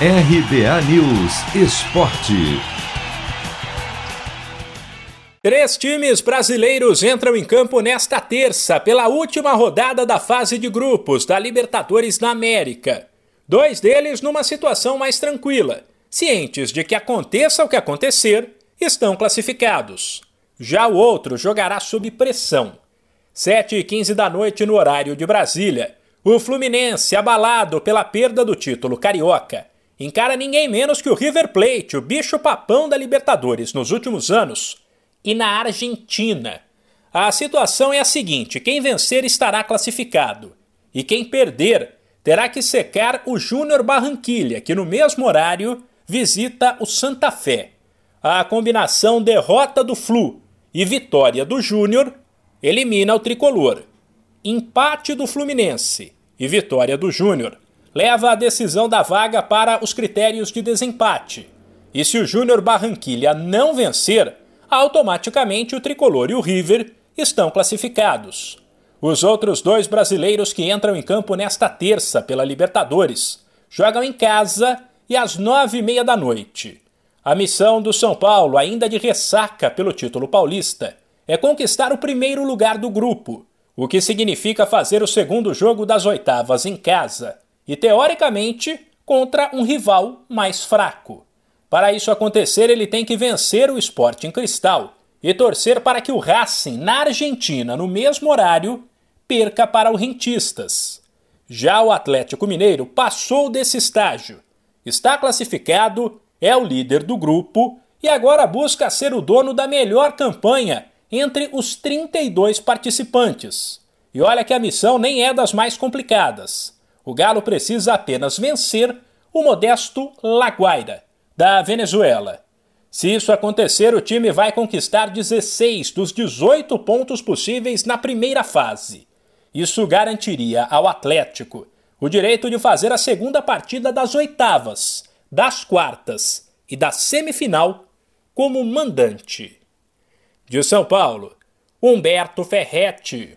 RBA News Esporte. Três times brasileiros entram em campo nesta terça pela última rodada da fase de grupos da Libertadores da América. Dois deles numa situação mais tranquila, cientes de que aconteça o que acontecer, estão classificados. Já o outro jogará sob pressão. 7 e 15 da noite no horário de Brasília. O Fluminense, abalado pela perda do título carioca, encara ninguém menos que o River Plate, o bicho papão da Libertadores nos últimos anos, e na Argentina. A situação é a seguinte: quem vencer estará classificado, e quem perder terá que secar o Júnior Barranquilha, que no mesmo horário visita o Santa Fé. A combinação derrota do Flu e vitória do Júnior elimina o tricolor. Empate do Fluminense e vitória do Júnior leva a decisão da vaga para os critérios de desempate. E se o Júnior Barranquilha não vencer, automaticamente o Tricolor e o River estão classificados. Os outros dois brasileiros que entram em campo nesta terça pela Libertadores jogam em casa e às nove e meia da noite. A missão do São Paulo, ainda de ressaca pelo título paulista, é conquistar o primeiro lugar do grupo o que significa fazer o segundo jogo das oitavas em casa e, teoricamente, contra um rival mais fraco. Para isso acontecer, ele tem que vencer o Sporting Cristal e torcer para que o Racing, na Argentina, no mesmo horário, perca para o Rentistas. Já o Atlético Mineiro passou desse estágio, está classificado, é o líder do grupo e agora busca ser o dono da melhor campanha entre os 32 participantes. E olha que a missão nem é das mais complicadas. O Galo precisa apenas vencer o modesto Laguaira, da Venezuela. Se isso acontecer, o time vai conquistar 16 dos 18 pontos possíveis na primeira fase. Isso garantiria ao Atlético o direito de fazer a segunda partida das oitavas, das quartas e da semifinal como mandante. De São Paulo, Humberto Ferretti.